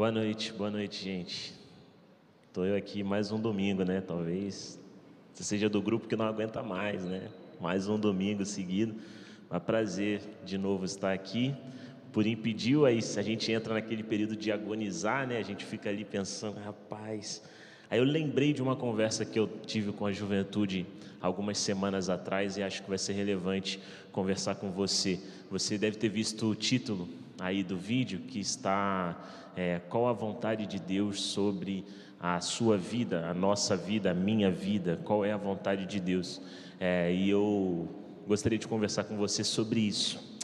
Boa noite, boa noite, gente. Estou eu aqui mais um domingo, né? Talvez você seja do grupo que não aguenta mais, né? Mais um domingo seguido. É um prazer de novo estar aqui. Por impediu, aí a gente entra naquele período de agonizar, né? A gente fica ali pensando, rapaz. Aí eu lembrei de uma conversa que eu tive com a juventude algumas semanas atrás e acho que vai ser relevante conversar com você. Você deve ter visto o título aí do vídeo que está é, qual a vontade de Deus sobre a sua vida, a nossa vida, a minha vida, qual é a vontade de Deus. É, e eu gostaria de conversar com você sobre isso.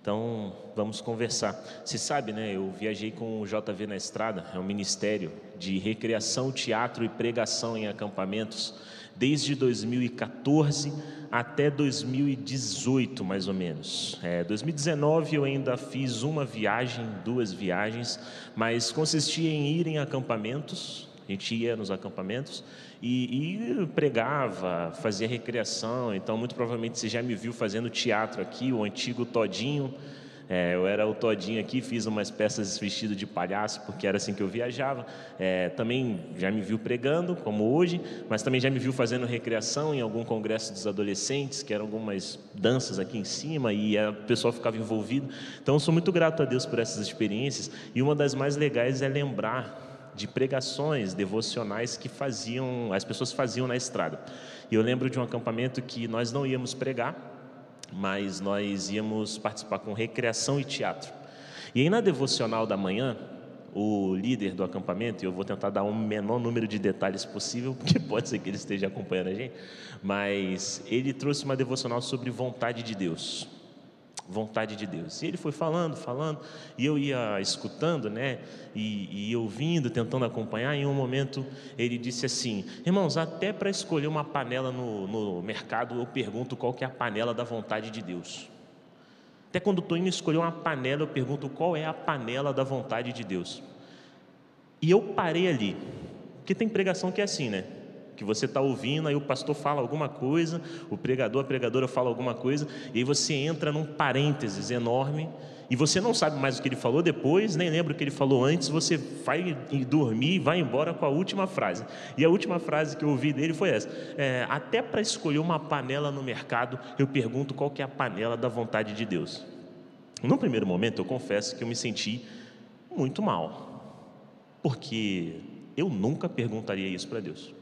Então, vamos conversar. Você sabe, né? Eu viajei com o JV na Estrada, é um ministério de recreação, teatro e pregação em acampamentos, desde 2014 até 2018, mais ou menos. É, 2019 eu ainda fiz uma viagem, duas viagens, mas consistia em ir em acampamentos, a gente ia nos acampamentos e, e, pregava, fazia recreação. Então, muito provavelmente você já me viu fazendo teatro aqui, o antigo Todinho. É, eu era o Todinho aqui, fiz umas peças vestido de palhaço, porque era assim que eu viajava. É, também já me viu pregando, como hoje, mas também já me viu fazendo recreação em algum congresso dos adolescentes, que eram algumas danças aqui em cima, e o pessoal ficava envolvido. Então, eu sou muito grato a Deus por essas experiências, e uma das mais legais é lembrar de pregações devocionais que faziam, as pessoas faziam na estrada. E eu lembro de um acampamento que nós não íamos pregar, mas nós íamos participar com recreação e teatro. E aí na devocional da manhã, o líder do acampamento, e eu vou tentar dar o um menor número de detalhes possível, porque pode ser que ele esteja acompanhando a gente, mas ele trouxe uma devocional sobre vontade de Deus vontade de Deus. E ele foi falando, falando, e eu ia escutando, né, e, e ouvindo, tentando acompanhar. Em um momento ele disse assim: Irmãos, até para escolher uma panela no, no mercado, eu pergunto qual que é a panela da vontade de Deus. Até quando estou indo escolher uma panela, eu pergunto qual é a panela da vontade de Deus. E eu parei ali, porque tem pregação que é assim, né? Que você está ouvindo, aí o pastor fala alguma coisa, o pregador, a pregadora fala alguma coisa, e aí você entra num parênteses enorme, e você não sabe mais o que ele falou depois, nem lembra o que ele falou antes, você vai dormir e vai embora com a última frase. E a última frase que eu ouvi dele foi essa: é, Até para escolher uma panela no mercado, eu pergunto qual que é a panela da vontade de Deus. No primeiro momento, eu confesso que eu me senti muito mal, porque eu nunca perguntaria isso para Deus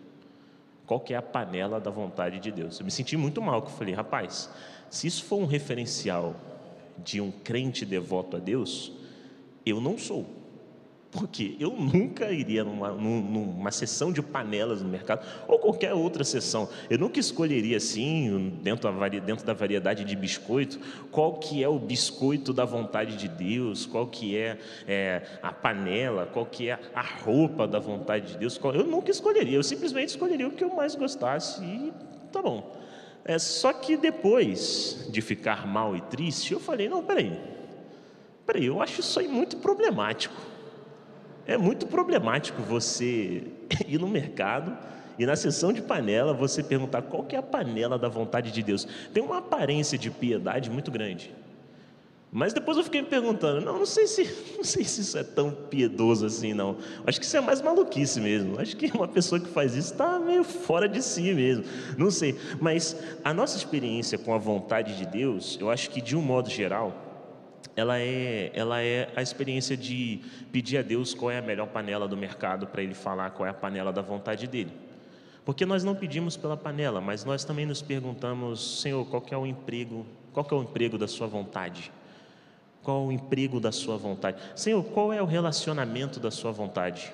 qual que é a panela da vontade de Deus. Eu me senti muito mal, que eu falei, rapaz, se isso for um referencial de um crente devoto a Deus, eu não sou. Porque eu nunca iria numa, numa sessão de panelas no mercado, ou qualquer outra sessão. Eu nunca escolheria assim, dentro da, dentro da variedade de biscoito, qual que é o biscoito da vontade de Deus, qual que é, é a panela, qual que é a roupa da vontade de Deus. Eu nunca escolheria, eu simplesmente escolheria o que eu mais gostasse e tá bom. É, só que depois de ficar mal e triste, eu falei, não, peraí, peraí, eu acho isso aí muito problemático. É muito problemático você ir no mercado e na sessão de panela você perguntar qual que é a panela da vontade de Deus. Tem uma aparência de piedade muito grande. Mas depois eu fiquei me perguntando, não, não sei se, não sei se isso é tão piedoso assim, não. Acho que isso é mais maluquice mesmo. Acho que uma pessoa que faz isso está meio fora de si mesmo. Não sei. Mas a nossa experiência com a vontade de Deus, eu acho que de um modo geral, ela é, ela é a experiência de pedir a Deus qual é a melhor panela do mercado para Ele falar qual é a panela da vontade dele. Porque nós não pedimos pela panela, mas nós também nos perguntamos, Senhor, qual é o emprego, qual é o emprego da Sua vontade? Qual o emprego da Sua vontade? Senhor, qual é o relacionamento da Sua vontade?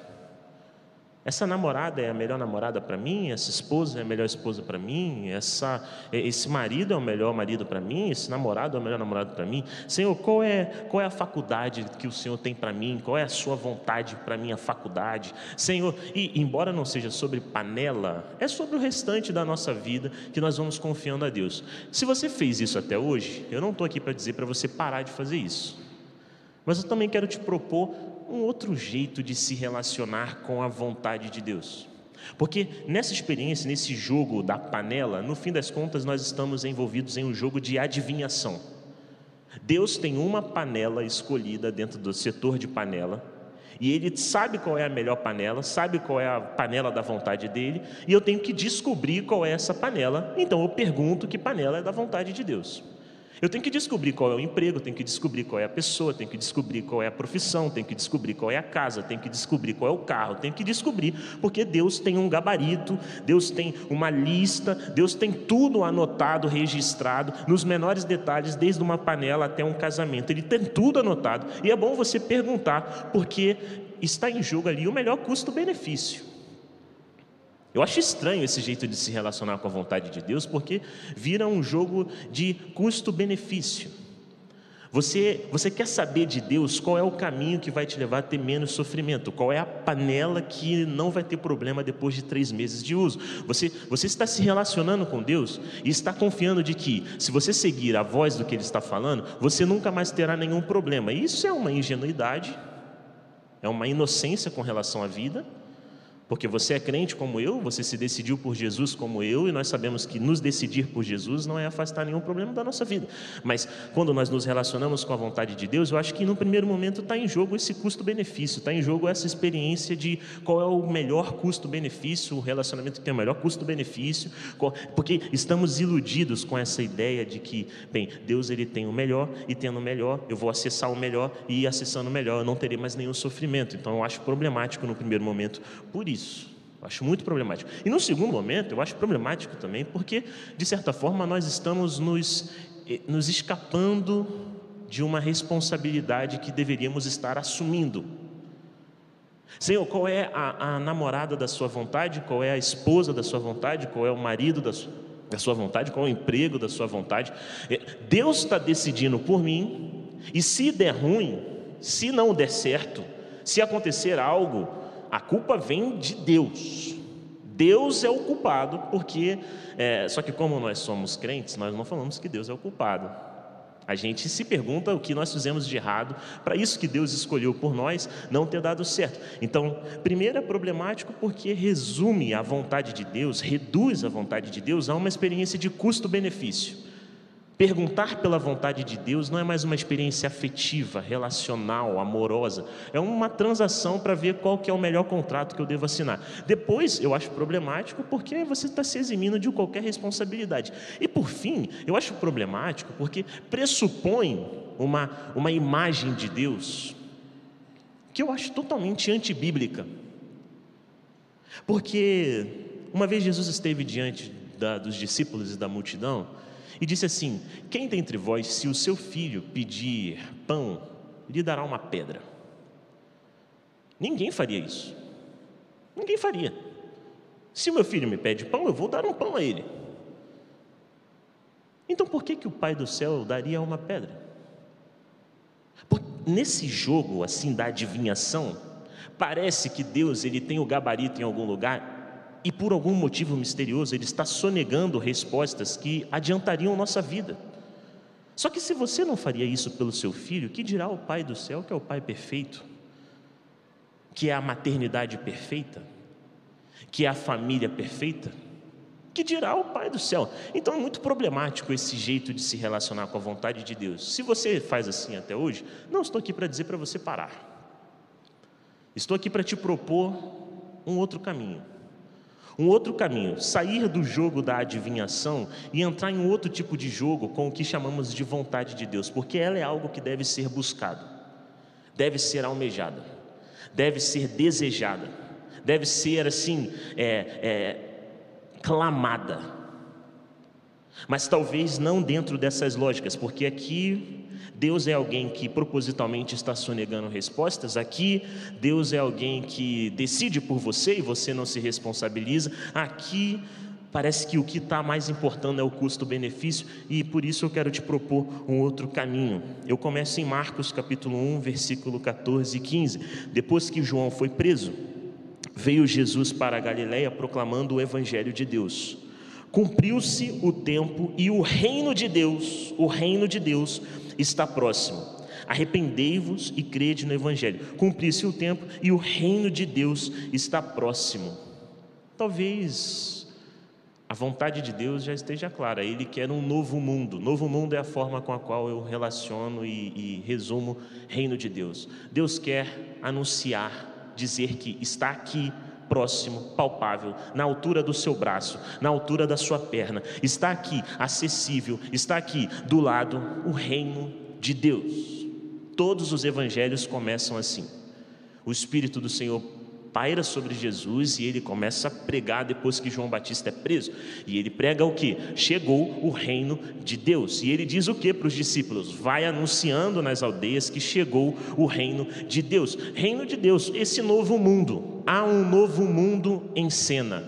Essa namorada é a melhor namorada para mim, essa esposa é a melhor esposa para mim, essa, esse marido é o melhor marido para mim, esse namorado é o melhor namorado para mim. Senhor, qual é, qual é a faculdade que o Senhor tem para mim? Qual é a sua vontade para minha faculdade? Senhor, e embora não seja sobre panela, é sobre o restante da nossa vida que nós vamos confiando a Deus. Se você fez isso até hoje, eu não estou aqui para dizer para você parar de fazer isso. Mas eu também quero te propor um outro jeito de se relacionar com a vontade de Deus. Porque nessa experiência, nesse jogo da panela, no fim das contas, nós estamos envolvidos em um jogo de adivinhação. Deus tem uma panela escolhida dentro do setor de panela, E ele sabe qual é a melhor panela, sabe qual é a panela da vontade dele, e eu tenho que descobrir qual é essa panela. Então eu pergunto que panela é da vontade de Deus. Eu tenho que descobrir qual é o emprego, tenho que descobrir qual é a pessoa, tenho que descobrir qual é a profissão, tenho que descobrir qual é a casa, tenho que descobrir qual é o carro, tenho que descobrir, porque Deus tem um gabarito, Deus tem uma lista, Deus tem tudo anotado, registrado, nos menores detalhes, desde uma panela até um casamento. Ele tem tudo anotado. E é bom você perguntar, porque está em jogo ali o melhor custo-benefício. Eu acho estranho esse jeito de se relacionar com a vontade de Deus, porque vira um jogo de custo-benefício. Você, você quer saber de Deus qual é o caminho que vai te levar a ter menos sofrimento, qual é a panela que não vai ter problema depois de três meses de uso. Você, você está se relacionando com Deus e está confiando de que, se você seguir a voz do que Ele está falando, você nunca mais terá nenhum problema. Isso é uma ingenuidade, é uma inocência com relação à vida porque você é crente como eu, você se decidiu por Jesus como eu, e nós sabemos que nos decidir por Jesus não é afastar nenhum problema da nossa vida. Mas quando nós nos relacionamos com a vontade de Deus, eu acho que no primeiro momento está em jogo esse custo-benefício, está em jogo essa experiência de qual é o melhor custo-benefício, o relacionamento que tem o melhor custo-benefício, porque estamos iludidos com essa ideia de que, bem, Deus ele tem o melhor, e tendo o melhor, eu vou acessar o melhor, e acessando o melhor, eu não terei mais nenhum sofrimento. Então eu acho problemático no primeiro momento por isso isso. Eu acho muito problemático. E no segundo momento, eu acho problemático também, porque, de certa forma, nós estamos nos, eh, nos escapando de uma responsabilidade que deveríamos estar assumindo. Senhor, qual é a, a, namorada da sua vontade? Qual é a esposa da sua vontade? Qual é o marido da sua, da sua vontade? Qual é o emprego da sua vontade? Eh, Deus está decidindo por mim, e se der ruim, se não der certo, se acontecer algo a culpa vem de Deus. Deus é o culpado, porque. É, só que, como nós somos crentes, nós não falamos que Deus é o culpado. A gente se pergunta o que nós fizemos de errado, para isso que Deus escolheu por nós não ter dado certo. Então, primeiro é problemático porque resume a vontade de Deus, reduz a vontade de Deus a uma experiência de custo-benefício. Perguntar pela vontade de Deus não é mais uma experiência afetiva, relacional, amorosa. É uma transação para ver qual que é o melhor contrato que eu devo assinar. Depois, eu acho problemático porque você está se eximindo de qualquer responsabilidade. E por fim, eu acho problemático porque pressupõe uma, uma imagem de Deus que eu acho totalmente antibíblica. Porque uma vez Jesus esteve diante da, dos discípulos e da multidão e disse assim: Quem dentre vós, se o seu filho pedir pão, lhe dará uma pedra? Ninguém faria isso. Ninguém faria. Se o meu filho me pede pão, eu vou dar um pão a ele. Então por que, que o Pai do céu daria uma pedra? Porque nesse jogo assim da adivinhação, parece que Deus ele tem o gabarito em algum lugar e por algum motivo misterioso ele está sonegando respostas que adiantariam nossa vida. Só que se você não faria isso pelo seu filho, que dirá o Pai do céu, que é o Pai perfeito, que é a maternidade perfeita, que é a família perfeita? Que dirá o Pai do céu? Então é muito problemático esse jeito de se relacionar com a vontade de Deus. Se você faz assim até hoje, não estou aqui para dizer para você parar. Estou aqui para te propor um outro caminho. Um outro caminho, sair do jogo da adivinhação e entrar em outro tipo de jogo com o que chamamos de vontade de Deus, porque ela é algo que deve ser buscado, deve ser almejada, deve ser desejada, deve ser assim, é, é, clamada. Mas talvez não dentro dessas lógicas, porque aqui Deus é alguém que propositalmente está sonegando respostas. Aqui, Deus é alguém que decide por você e você não se responsabiliza. Aqui, parece que o que está mais importando é o custo-benefício e por isso eu quero te propor um outro caminho. Eu começo em Marcos capítulo 1, versículo 14 e 15. Depois que João foi preso, veio Jesus para a Galiléia proclamando o evangelho de Deus. Cumpriu-se o tempo e o reino de Deus, o reino de Deus está próximo. Arrependei-vos e crede no Evangelho. Cumpri-se o tempo e o reino de Deus está próximo. Talvez a vontade de Deus já esteja clara. Ele quer um novo mundo. Novo mundo é a forma com a qual eu relaciono e, e resumo reino de Deus. Deus quer anunciar, dizer que está aqui próximo, palpável, na altura do seu braço, na altura da sua perna. Está aqui, acessível, está aqui do lado o reino de Deus. Todos os evangelhos começam assim. O Espírito do Senhor paira sobre Jesus e ele começa a pregar depois que João Batista é preso. E ele prega o que? Chegou o reino de Deus. E ele diz o que para os discípulos? Vai anunciando nas aldeias que chegou o reino de Deus. Reino de Deus, esse novo mundo. Há um novo mundo em cena.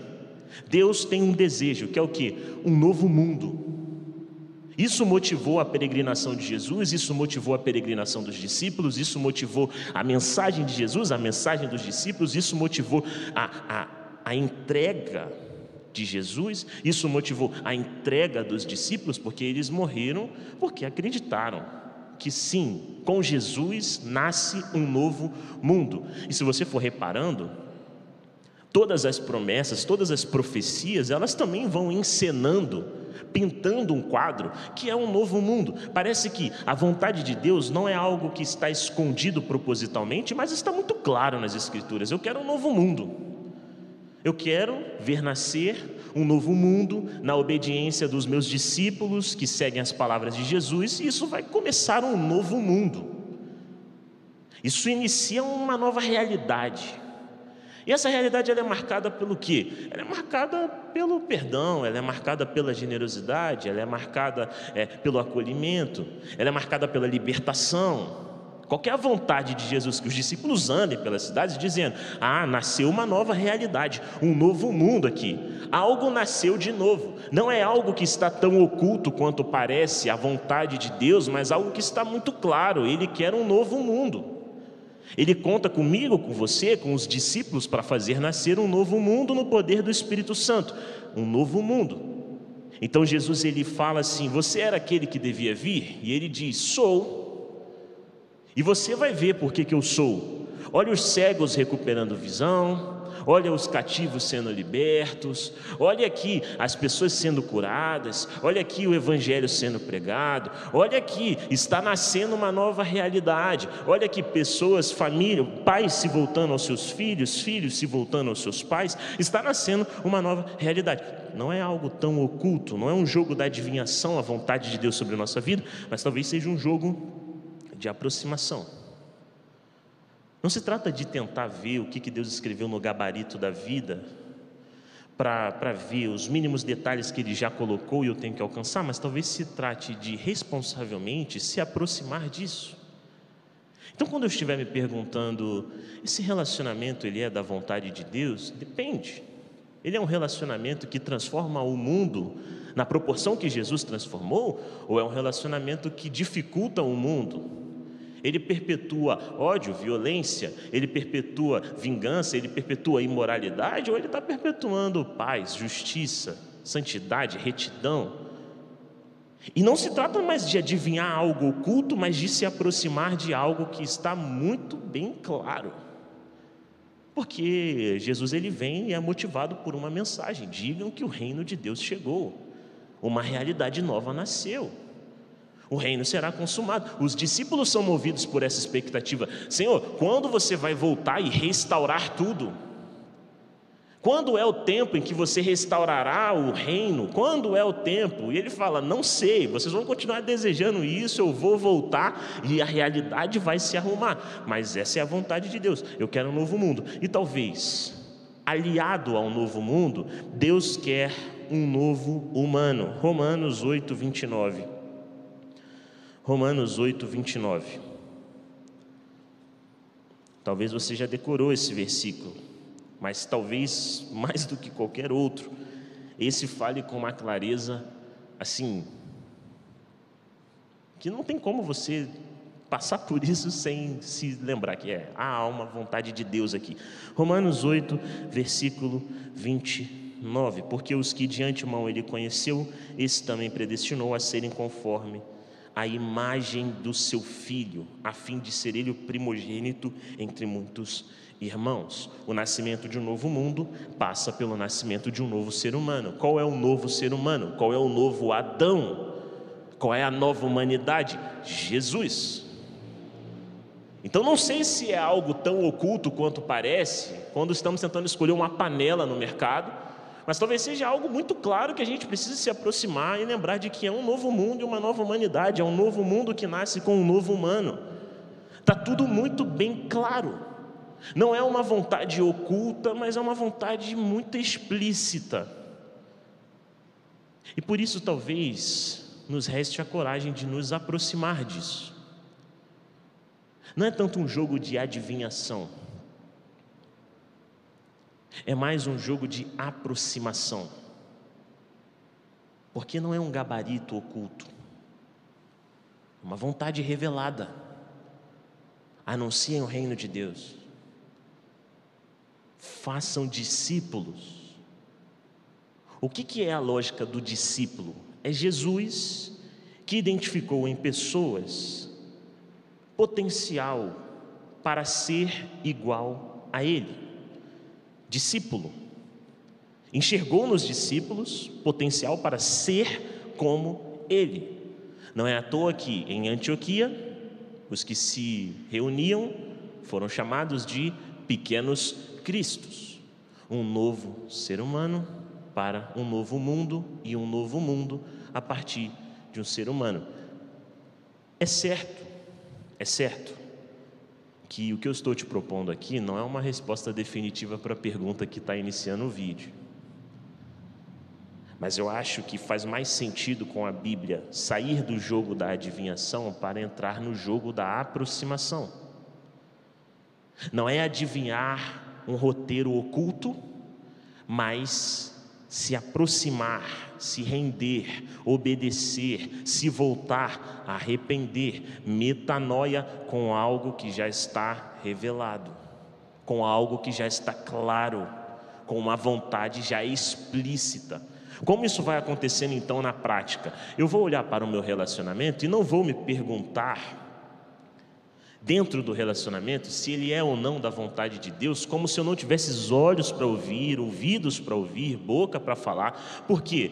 Deus tem um desejo, que é o que? Um novo mundo. Isso motivou a peregrinação de Jesus, isso motivou a peregrinação dos discípulos, isso motivou a mensagem de Jesus, a mensagem dos discípulos, isso motivou a, a, a entrega de Jesus, isso motivou a entrega dos discípulos, porque eles morreram porque acreditaram que sim, com Jesus nasce um novo mundo. E se você for reparando, todas as promessas, todas as profecias, elas também vão encenando pintando um quadro que é um novo mundo. Parece que a vontade de Deus não é algo que está escondido propositalmente, mas está muito claro nas Escrituras. Eu quero um novo mundo. Eu quero ver nascer um novo mundo na obediência dos meus discípulos que seguem as palavras de Jesus, e isso vai começar um novo mundo. Isso inicia uma nova realidade. E essa realidade ela é marcada pelo quê? Ela é marcada pelo perdão, ela é marcada pela generosidade, ela é marcada é, pelo acolhimento, ela é marcada pela libertação. Qual é a vontade de Jesus? Que os discípulos andem pelas cidades dizendo: Ah, nasceu uma nova realidade, um novo mundo aqui. Algo nasceu de novo. Não é algo que está tão oculto quanto parece a vontade de Deus, mas algo que está muito claro. Ele quer um novo mundo. Ele conta comigo, com você, com os discípulos para fazer nascer um novo mundo no poder do Espírito Santo, um novo mundo. Então Jesus ele fala assim: "Você era aquele que devia vir?" E ele diz: "Sou". E você vai ver por que que eu sou. Olha os cegos recuperando visão, olha os cativos sendo libertos, olha aqui as pessoas sendo curadas, olha aqui o evangelho sendo pregado, olha aqui está nascendo uma nova realidade, olha aqui pessoas, família, pais se voltando aos seus filhos, filhos se voltando aos seus pais, está nascendo uma nova realidade. Não é algo tão oculto, não é um jogo da adivinhação, a vontade de Deus sobre a nossa vida, mas talvez seja um jogo de aproximação. Não se trata de tentar ver o que Deus escreveu no gabarito da vida, para ver os mínimos detalhes que Ele já colocou e eu tenho que alcançar, mas talvez se trate de responsavelmente se aproximar disso. Então, quando eu estiver me perguntando, esse relacionamento ele é da vontade de Deus? Depende. Ele é um relacionamento que transforma o mundo na proporção que Jesus transformou, ou é um relacionamento que dificulta o mundo? Ele perpetua ódio, violência, ele perpetua vingança, ele perpetua imoralidade, ou ele está perpetuando paz, justiça, santidade, retidão. E não se trata mais de adivinhar algo oculto, mas de se aproximar de algo que está muito bem claro. Porque Jesus ele vem e é motivado por uma mensagem: digam que o reino de Deus chegou, uma realidade nova nasceu o reino será consumado. Os discípulos são movidos por essa expectativa: Senhor, quando você vai voltar e restaurar tudo? Quando é o tempo em que você restaurará o reino? Quando é o tempo? E ele fala: Não sei, vocês vão continuar desejando isso, eu vou voltar e a realidade vai se arrumar. Mas essa é a vontade de Deus. Eu quero um novo mundo. E talvez, aliado ao novo mundo, Deus quer um novo humano. Romanos 8, 29. Romanos 8, 29. Talvez você já decorou esse versículo, mas talvez mais do que qualquer outro, esse fale com uma clareza assim, que não tem como você passar por isso sem se lembrar que é a alma, vontade de Deus aqui. Romanos 8, versículo 29. Porque os que de antemão ele conheceu, esse também predestinou a serem conforme a imagem do seu filho, a fim de ser ele o primogênito entre muitos irmãos. O nascimento de um novo mundo passa pelo nascimento de um novo ser humano. Qual é o novo ser humano? Qual é o novo Adão? Qual é a nova humanidade? Jesus. Então não sei se é algo tão oculto quanto parece quando estamos tentando escolher uma panela no mercado, mas talvez seja algo muito claro que a gente precisa se aproximar e lembrar de que é um novo mundo e uma nova humanidade, é um novo mundo que nasce com um novo humano. Está tudo muito bem claro. Não é uma vontade oculta, mas é uma vontade muito explícita. E por isso talvez nos reste a coragem de nos aproximar disso. Não é tanto um jogo de adivinhação, é mais um jogo de aproximação, porque não é um gabarito oculto, é uma vontade revelada. Anunciem o reino de Deus, façam discípulos. O que, que é a lógica do discípulo? É Jesus que identificou em pessoas potencial para ser igual a Ele. Discípulo. Enxergou nos discípulos potencial para ser como Ele. Não é à toa que em Antioquia, os que se reuniam foram chamados de pequenos cristos. Um novo ser humano para um novo mundo e um novo mundo a partir de um ser humano. É certo é certo que o que eu estou te propondo aqui não é uma resposta definitiva para a pergunta que está iniciando o vídeo. Mas eu acho que faz mais sentido com a Bíblia sair do jogo da adivinhação para entrar no jogo da aproximação. Não é adivinhar um roteiro oculto, mas se aproximar se render, obedecer, se voltar, arrepender, metanoia com algo que já está revelado, com algo que já está claro, com uma vontade já explícita. Como isso vai acontecendo então na prática? Eu vou olhar para o meu relacionamento e não vou me perguntar dentro do relacionamento se ele é ou não da vontade de Deus, como se eu não tivesse olhos para ouvir, ouvidos para ouvir, boca para falar. Por quê?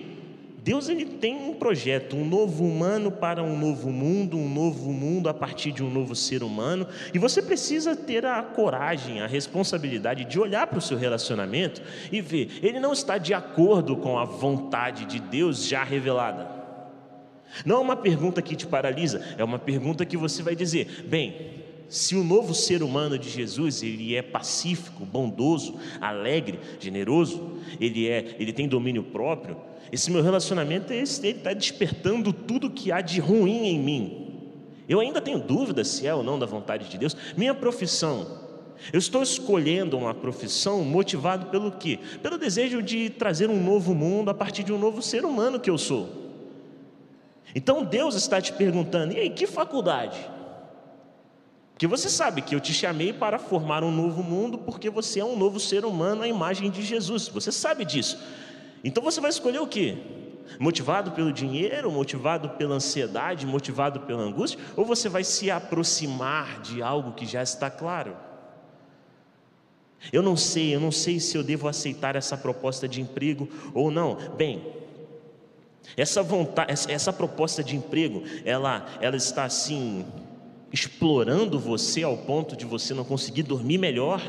Deus ele tem um projeto, um novo humano para um novo mundo, um novo mundo a partir de um novo ser humano, e você precisa ter a coragem, a responsabilidade de olhar para o seu relacionamento e ver, ele não está de acordo com a vontade de Deus já revelada. Não é uma pergunta que te paralisa, é uma pergunta que você vai dizer: bem, se o novo ser humano de Jesus ele é pacífico, bondoso, alegre, generoso, ele é, ele tem domínio próprio, esse meu relacionamento ele está despertando tudo que há de ruim em mim. Eu ainda tenho dúvida se é ou não da vontade de Deus. Minha profissão, eu estou escolhendo uma profissão motivado pelo quê? Pelo desejo de trazer um novo mundo a partir de um novo ser humano que eu sou. Então Deus está te perguntando: e aí, que faculdade? Porque você sabe que eu te chamei para formar um novo mundo, porque você é um novo ser humano à imagem de Jesus. Você sabe disso. Então você vai escolher o que? Motivado pelo dinheiro, motivado pela ansiedade, motivado pela angústia, ou você vai se aproximar de algo que já está claro? Eu não sei, eu não sei se eu devo aceitar essa proposta de emprego ou não. Bem, essa vontade, essa proposta de emprego, ela, ela está assim explorando você ao ponto de você não conseguir dormir melhor,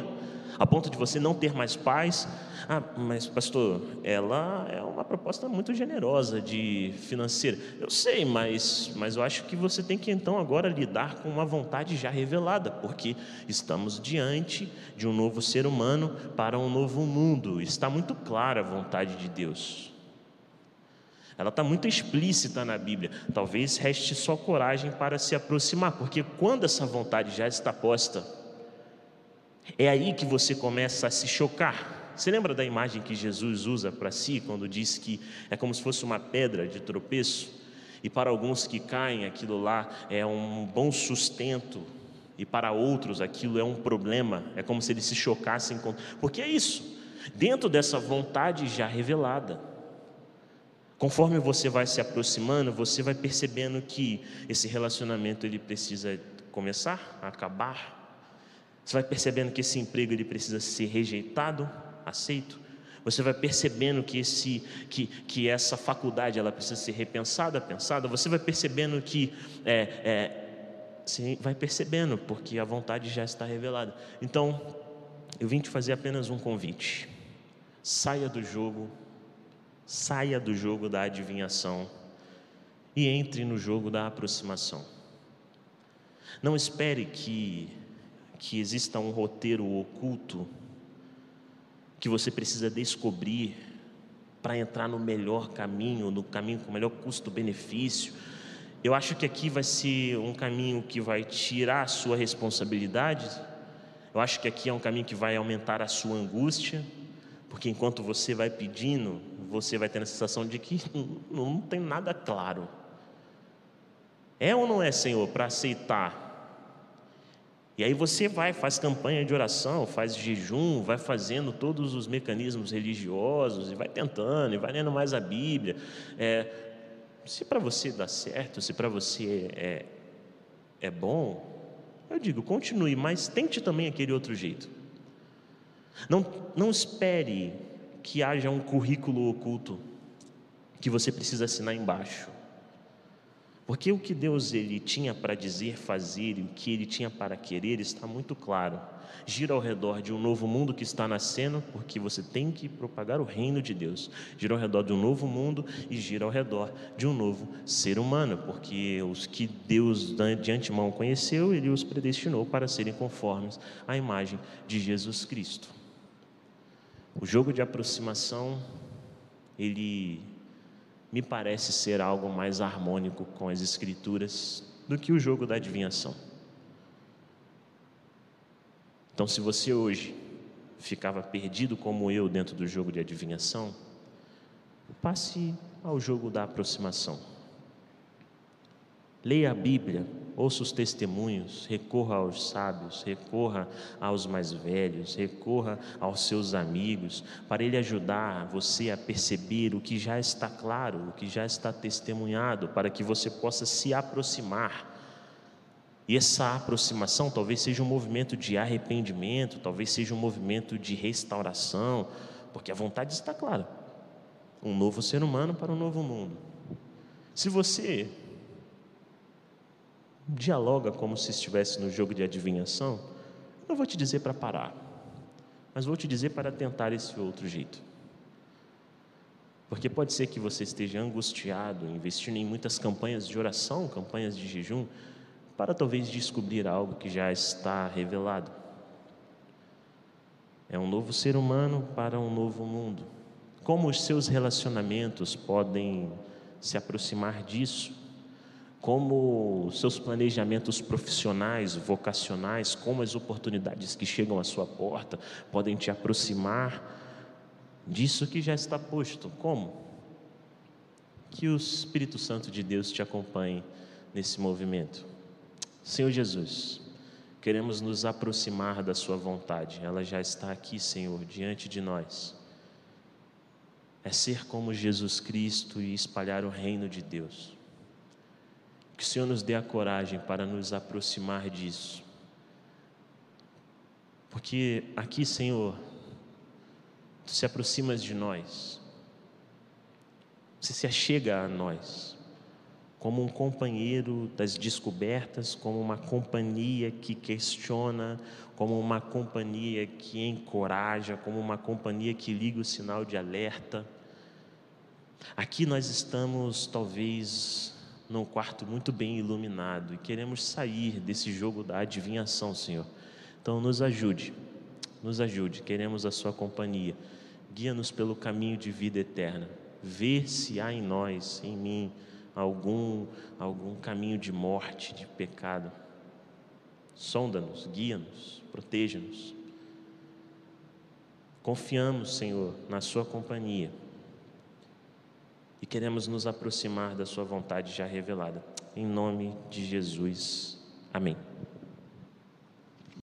a ponto de você não ter mais paz, ah, mas pastor, ela é uma proposta muito generosa de financeira. Eu sei, mas, mas eu acho que você tem que então agora lidar com uma vontade já revelada, porque estamos diante de um novo ser humano para um novo mundo. Está muito clara a vontade de Deus. Ela está muito explícita na Bíblia. Talvez reste só coragem para se aproximar, porque quando essa vontade já está posta, é aí que você começa a se chocar você lembra da imagem que Jesus usa para si quando diz que é como se fosse uma pedra de tropeço? E para alguns que caem, aquilo lá é um bom sustento, e para outros aquilo é um problema, é como se eles se chocassem com. Porque é isso, dentro dessa vontade já revelada. Conforme você vai se aproximando, você vai percebendo que esse relacionamento ele precisa começar, acabar. Você vai percebendo que esse emprego ele precisa ser rejeitado, aceito. Você vai percebendo que, esse, que, que essa faculdade ela precisa ser repensada, pensada. Você vai percebendo que é, é, você vai percebendo, porque a vontade já está revelada. Então, eu vim te fazer apenas um convite. Saia do jogo, saia do jogo da adivinhação e entre no jogo da aproximação. Não espere que, que exista um roteiro oculto que você precisa descobrir para entrar no melhor caminho, no caminho com o melhor custo-benefício. Eu acho que aqui vai ser um caminho que vai tirar a sua responsabilidade. Eu acho que aqui é um caminho que vai aumentar a sua angústia, porque enquanto você vai pedindo, você vai ter a sensação de que não tem nada claro. É ou não é, Senhor, para aceitar? E aí você vai, faz campanha de oração, faz jejum, vai fazendo todos os mecanismos religiosos e vai tentando, e vai lendo mais a Bíblia. É, se para você dá certo, se para você é, é bom, eu digo, continue, mas tente também aquele outro jeito. Não, não espere que haja um currículo oculto que você precisa assinar embaixo. Porque o que Deus ele tinha para dizer, fazer e o que ele tinha para querer está muito claro. Gira ao redor de um novo mundo que está nascendo, porque você tem que propagar o reino de Deus. Gira ao redor de um novo mundo e gira ao redor de um novo ser humano, porque os que Deus de antemão conheceu, ele os predestinou para serem conformes à imagem de Jesus Cristo. O jogo de aproximação, ele me parece ser algo mais harmônico com as Escrituras do que o jogo da adivinhação. Então, se você hoje ficava perdido como eu dentro do jogo de adivinhação, passe ao jogo da aproximação. Leia a Bíblia ouça os testemunhos, recorra aos sábios, recorra aos mais velhos, recorra aos seus amigos, para ele ajudar você a perceber o que já está claro, o que já está testemunhado, para que você possa se aproximar. E essa aproximação talvez seja um movimento de arrependimento, talvez seja um movimento de restauração, porque a vontade está clara. Um novo ser humano para um novo mundo. Se você dialoga como se estivesse no jogo de adivinhação, não vou te dizer para parar, mas vou te dizer para tentar esse outro jeito. Porque pode ser que você esteja angustiado, investindo em muitas campanhas de oração, campanhas de jejum, para talvez descobrir algo que já está revelado. É um novo ser humano para um novo mundo. Como os seus relacionamentos podem se aproximar disso? Como seus planejamentos profissionais, vocacionais, como as oportunidades que chegam à sua porta podem te aproximar disso que já está posto. Como? Que o Espírito Santo de Deus te acompanhe nesse movimento. Senhor Jesus, queremos nos aproximar da Sua vontade, ela já está aqui, Senhor, diante de nós. É ser como Jesus Cristo e espalhar o reino de Deus. Que o Senhor nos dê a coragem para nos aproximar disso. Porque aqui, Senhor, Tu se aproximas de nós, você se achega a nós, como um companheiro das descobertas, como uma companhia que questiona, como uma companhia que encoraja, como uma companhia que liga o sinal de alerta. Aqui nós estamos, talvez, num quarto muito bem iluminado e queremos sair desse jogo da adivinhação, Senhor. Então, nos ajude, nos ajude, queremos a Sua companhia. Guia-nos pelo caminho de vida eterna. Vê se há em nós, em mim, algum, algum caminho de morte, de pecado. Sonda-nos, guia-nos, proteja-nos. Confiamos, Senhor, na Sua companhia e queremos nos aproximar da Sua vontade já revelada. Em nome de Jesus. Amém.